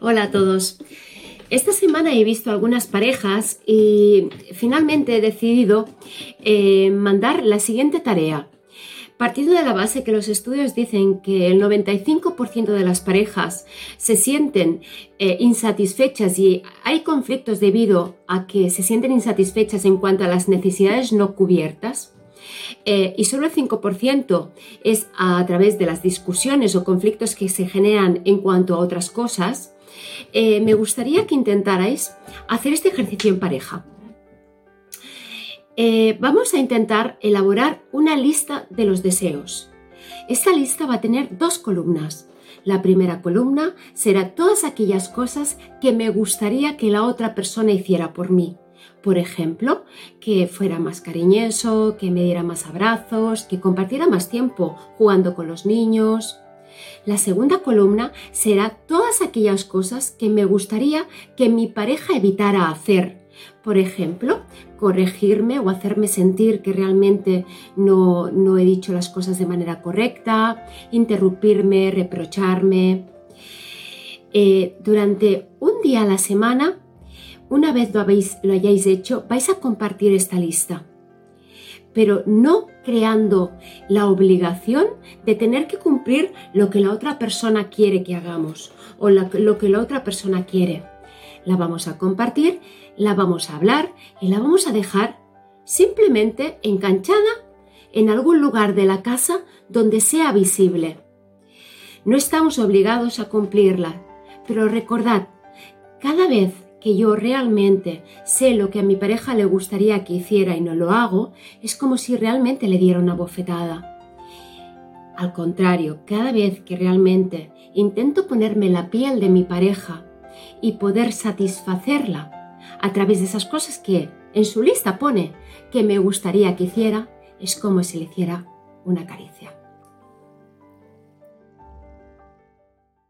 Hola a todos. Esta semana he visto algunas parejas y finalmente he decidido eh, mandar la siguiente tarea. Partiendo de la base que los estudios dicen que el 95% de las parejas se sienten eh, insatisfechas y hay conflictos debido a que se sienten insatisfechas en cuanto a las necesidades no cubiertas, eh, y solo el 5% es a través de las discusiones o conflictos que se generan en cuanto a otras cosas, eh, me gustaría que intentarais hacer este ejercicio en pareja. Eh, vamos a intentar elaborar una lista de los deseos. Esta lista va a tener dos columnas. La primera columna será todas aquellas cosas que me gustaría que la otra persona hiciera por mí. Por ejemplo, que fuera más cariñoso, que me diera más abrazos, que compartiera más tiempo jugando con los niños. La segunda columna será todas aquellas cosas que me gustaría que mi pareja evitara hacer por ejemplo, corregirme o hacerme sentir que realmente no, he dicho las cosas de manera correcta, interrumpirme, reprocharme. Eh, durante un día a la semana, una vez lo, habéis, lo hayáis hecho, vais a compartir esta lista pero no creando la obligación de tener que cumplir lo que la otra persona quiere que hagamos o lo que la otra persona quiere. La vamos a compartir la vamos a hablar y la vamos a dejar simplemente enganchada en algún lugar de la casa donde sea visible. No estamos obligados a cumplirla, pero recordad, cada vez que yo realmente sé lo que a mi pareja le gustaría que hiciera y no lo hago, es como si realmente le diera una bofetada. Al contrario, cada vez que realmente intento ponerme la piel de mi pareja y poder satisfacerla a través de esas cosas que en su lista pone que me gustaría que hiciera, es como si le hiciera una caricia.